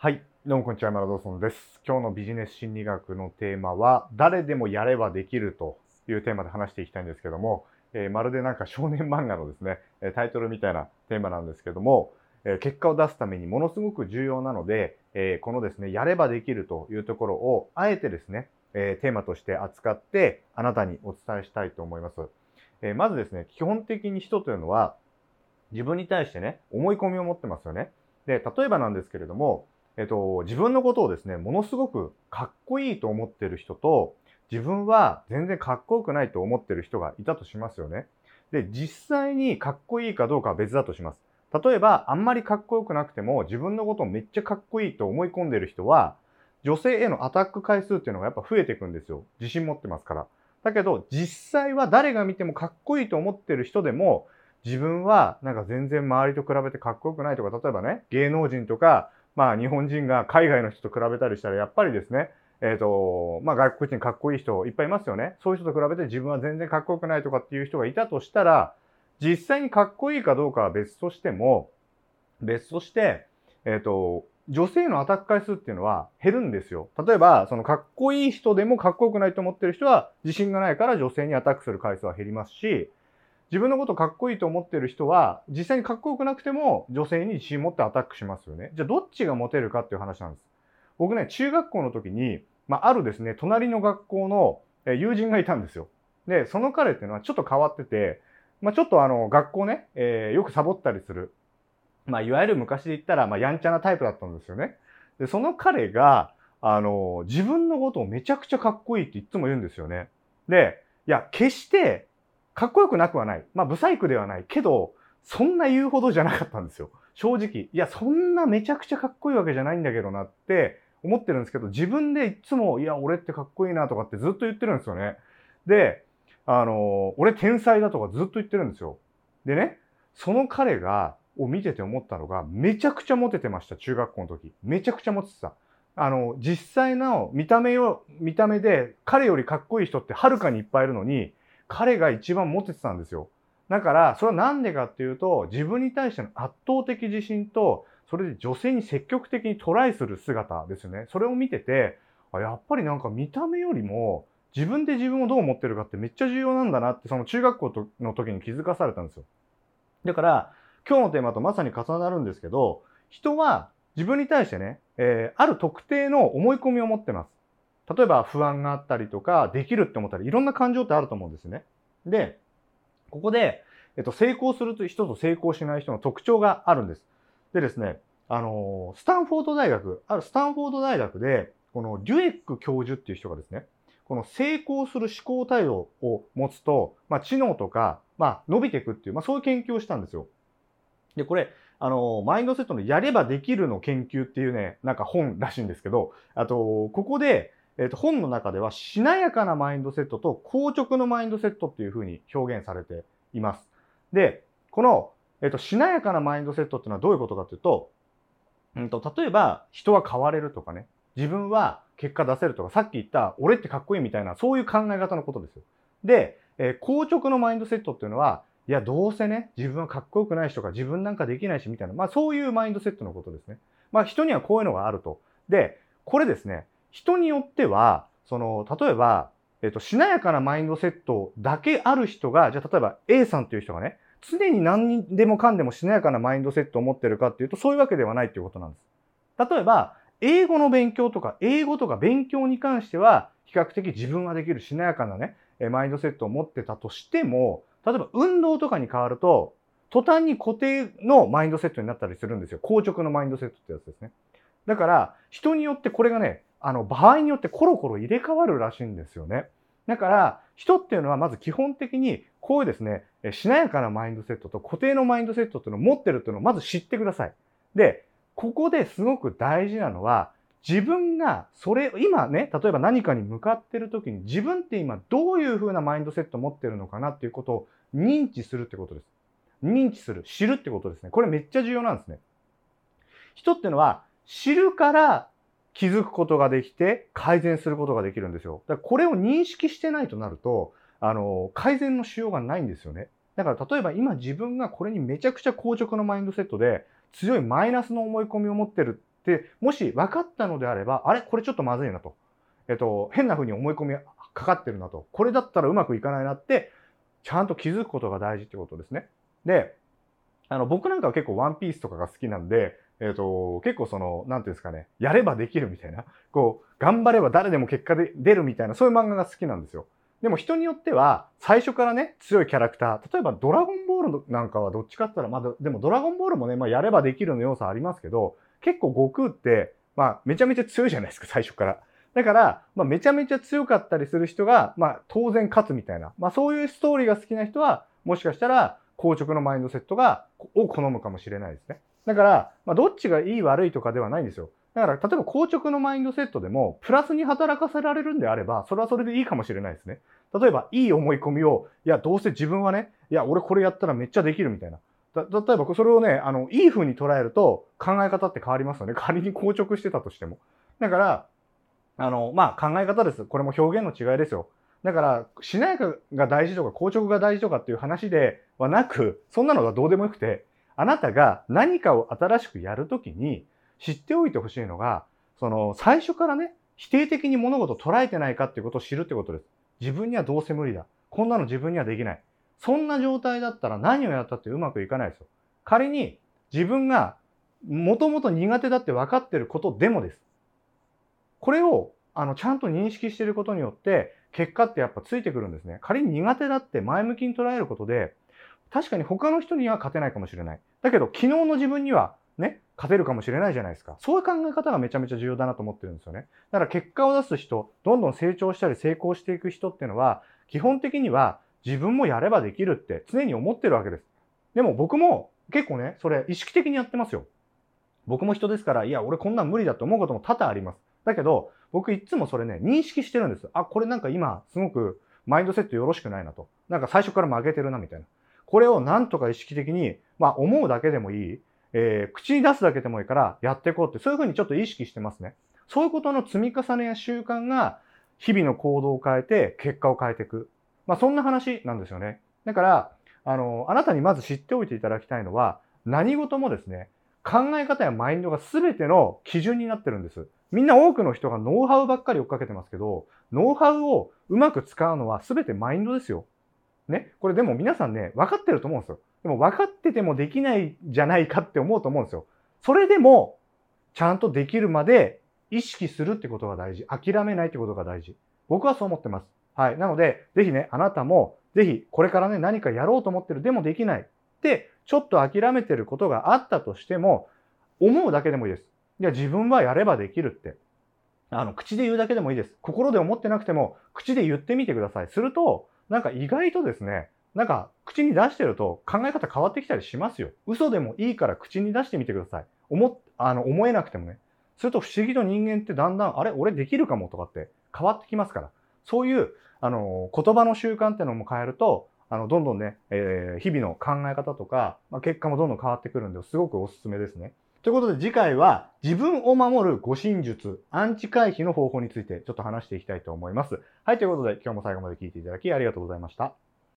はい、どうもこんにちは、山田ドーソンです。今日のビジネス心理学のテーマは、誰でもやればできるというテーマで話していきたいんですけども、えーまるでなんか少年漫画のですね、タイトルみたいなテーマなんですけども、え結果を出すためにものすごく重要なので、えこのですね、やればできるというところを、あえてですね、えテーマとして扱って、あなたにお伝えしたいと思います。えまずですね、基本的に人というのは、自分に対してね、思い込みを持ってますよね。で、例えばなんですけれども、えっと、自分のことをですね、ものすごくかっこいいと思ってる人と、自分は全然かっこよくないと思ってる人がいたとしますよね。で、実際にかっこいいかどうかは別だとします。例えば、あんまりかっこよくなくても、自分のことをめっちゃかっこいいと思い込んでる人は、女性へのアタック回数っていうのがやっぱ増えていくんですよ。自信持ってますから。だけど、実際は誰が見てもかっこいいと思ってる人でも、自分はなんか全然周りと比べてかっこよくないとか、例えばね、芸能人とか、まあ日本人が海外の人と比べたりしたら、やっぱりですね、えっ、と、まあ外国人かっこいい人いっぱいいますよね。そういう人と比べて自分は全然かっこよくないとかっていう人がいたとしたら、実際にかっこいいかどうかは別としても、別として、えっ、と、女性のアタック回数っていうのは減るんですよ。例えば、そのかっこいい人でもかっこよくないと思ってる人は自信がないから女性にアタックする回数は減りますし、自分のことかっこいいと思ってる人は、実際にかっこよくなくても女性に自信持ってアタックしますよね。じゃあどっちがモテるかっていう話なんです。僕ね、中学校の時に、まあ、あるですね、隣の学校の友人がいたんですよ。で、その彼っていうのはちょっと変わってて、まあ、ちょっとあの、学校ね、えーよくサボったりする。まあ、いわゆる昔で言ったら、まあ、やんちゃなタイプだったんですよね。で、その彼が、あの、自分のことをめちゃくちゃかっこいいっていつも言うんですよね。で、いや、決して、かっこよくなくはない。まあ、ブサイクではない。けど、そんな言うほどじゃなかったんですよ。正直。いや、そんなめちゃくちゃかっこいいわけじゃないんだけどなって思ってるんですけど、自分でいつも、いや、俺ってかっこいいなとかってずっと言ってるんですよね。で、あの、俺天才だとかずっと言ってるんですよ。でね、その彼が、を見てて思ったのが、めちゃくちゃモテてました、中学校の時。めちゃくちゃモテてた。あの、実際の見た目を、見た目で彼よりかっこいい人ってはるかにいっぱいいるのに、彼が一番モテてたんですよ。だから、それはなんでかっていうと、自分に対しての圧倒的自信と、それで女性に積極的にトライする姿ですよね。それを見てて、やっぱりなんか見た目よりも、自分で自分をどう思ってるかってめっちゃ重要なんだなって、その中学校の時に気づかされたんですよ。だから、今日のテーマとまさに重なるんですけど、人は自分に対してね、えーある特定の思い込みを持ってます。例えば不安があったりとか、できるって思ったり、いろんな感情ってあると思うんですね。で、ここで、えっと、成功する人と成功しない人の特徴があるんです。でですね、あのスタンフォード大学、あるスタンフォード大学で、このデュエック教授っていう人がですね、この成功する思考態度を持つと、まあ、知能とか、まあ、伸びていくっていう、まあ、そういう研究をしたんですよ。で、これ、あの、マインドセットのやればできるの研究っていうね、なんか本らしいんですけど、あと、ここで、えっ、と、本の中では、しなやかなマインドセットと硬直のマインドセットっていうふうに表現されています。で、この、えっ、と、しなやかなマインドセットっていうのはどういうことかというと、うんと、例えば、人は変われるとかね、自分は結果出せるとか、さっき言った、俺ってかっこいいみたいな、そういう考え方のことですよ。で、えー硬直のマインドセットっていうのは、いや、どうせね、自分はかっこよくないしとか、自分なんかできないしみたいな、まあそういうマインドセットのことですね。まあ人にはこういうのがあると。で、これですね、人によっては、その、例えば、えっと、しなやかなマインドセットだけある人が、じゃあ例えば A さんという人がね、常に何でもかんでもしなやかなマインドセットを持ってるかっていうと、そういうわけではないっていうことなんです。例えば、英語の勉強とか、英語とか勉強に関しては、比較的自分ができるしなやかなね、マインドセットを持ってたとしても、例えば運動とかに変わると、途端に固定のマインドセットになったりするんですよ。硬直のマインドセットってやつですね。だから、人によってこれがね、あの、場合によってコロコロ入れ替わるらしいんですよね。だから、人っていうのはまず基本的に、こういうですね、しなやかなマインドセットと固定のマインドセットっていうのを持ってるっていうのをまず知ってください。で、ここですごく大事なのは、自分がそれ、今ね、例えば何かに向かってる時に自分って今どういう風なマインドセットを持ってるのかなっていうことを認知するってことです。認知する、知るってことですね。これめっちゃ重要なんですね。人っていうのは知るから気づくことができて改善することができるんですよ。だからこれを認識してないとなると、あの、改善のしようがないんですよね。だから例えば今自分がこれにめちゃくちゃ硬直のマインドセットで強いマイナスの思い込みを持ってるっで、もし分かったのであれば、あれこれちょっとまずいなと。えっと、変な風に思い込みかかってるなと。これだったらうまくいかないなって、ちゃんと気づくことが大事ってことですね。で、あの、僕なんかは結構ワンピースとかが好きなんで、えっ、ー、と、結構その、なんていうんですかね、やればできるみたいな、こう、頑張れば誰でも結果で出るみたいな、そういう漫画が好きなんですよ。でも人によっては、最初からね、強いキャラクター、例えばドラゴンボールなんかはどっちかって言ったら、まだ、でもドラゴンボールもね、まあやればできるの要素ありますけど、結構悟空って、まあめちゃめちゃ強いじゃないですか、最初から。だから、まあめちゃめちゃ強かったりする人が、まあ当然勝つみたいな、まあそういうストーリーが好きな人は、もしかしたら、硬直のマインドセットが、を好むかもしれないですね。だから、まあ、どっちがいい悪いとかではないんですよ。だから、例えば硬直のマインドセットでも、プラスに働かせられるんであれば、それはそれでいいかもしれないですね。例えば、いい思い込みを、いや、どうせ自分はね、いや、俺これやったらめっちゃできるみたいな。例えば、それをね、あの、いい風に捉えると、考え方って変わりますよね。仮に硬直してたとしても。だから、あの、まあ、考え方です。これも表現の違いですよ。だから、しなやかが大事とか、硬直が大事とかっていう話ではなく、そんなのがどうでもよくて、あなたが何かを新しくやるときに知っておいてほしいのが、その最初からね、否定的に物事を捉えてないかっていうことを知るってことです。自分にはどうせ無理だ。こんなの自分にはできない。そんな状態だったら何をやったってうまくいかないですよ。仮に自分がもともと苦手だって分かってることでもです。これをあのちゃんと認識してることによって結果ってやっぱついてくるんですね。仮に苦手だって前向きに捉えることで確かに他の人には勝てないかもしれない。だけど、昨日の自分にはね、勝てるかもしれないじゃないですか。そういう考え方がめちゃめちゃ重要だなと思ってるんですよね。だから結果を出す人、どんどん成長したり成功していく人っていうのは、基本的には自分もやればできるって常に思ってるわけです。でも僕も結構ね、それ意識的にやってますよ。僕も人ですから、いや、俺こんなん無理だと思うことも多々あります。だけど、僕いつもそれね、認識してるんです。あ、これなんか今、すごくマインドセットよろしくないなと。なんか最初から負けてるな、みたいな。これをなんとか意識的に、まあ思うだけでもいい、えー、口に出すだけでもいいからやっていこうって、そういうふうにちょっと意識してますね。そういうことの積み重ねや習慣が日々の行動を変えて結果を変えていく。まあそんな話なんですよね。だから、あの、あなたにまず知っておいていただきたいのは、何事もですね、考え方やマインドが全ての基準になってるんです。みんな多くの人がノウハウばっかり追っかけてますけど、ノウハウをうまく使うのは全てマインドですよ。ね、これでも皆さんね、分かってると思うんですよ。でも分かっててもできないじゃないかって思うと思うんですよ。それでも、ちゃんとできるまで意識するってことが大事。諦めないってことが大事。僕はそう思ってます。はい。なので、ぜひね、あなたも、ぜひ、これからね、何かやろうと思ってる、でもできない。で、ちょっと諦めてることがあったとしても、思うだけでもいいです。いや、自分はやればできるって。あの、口で言うだけでもいいです。心で思ってなくても、口で言ってみてください。すると、なんか意外とですね、なんか口に出してると考え方変わってきたりしますよ。嘘でもいいから口に出してみてください。思、あの、思えなくてもね。すると不思議と人間ってだんだん、あれ俺できるかもとかって変わってきますから。そういう、あの、言葉の習慣っていうのも変えると、あの、どんどんね、えー、日々の考え方とか、まあ、結果もどんどん変わってくるんで、すごくおすすめですね。ということで次回は自分を守る護身術、アンチ回避の方法についてちょっと話していきたいと思います。はい、ということで今日も最後まで聞いていただきありがとうございました。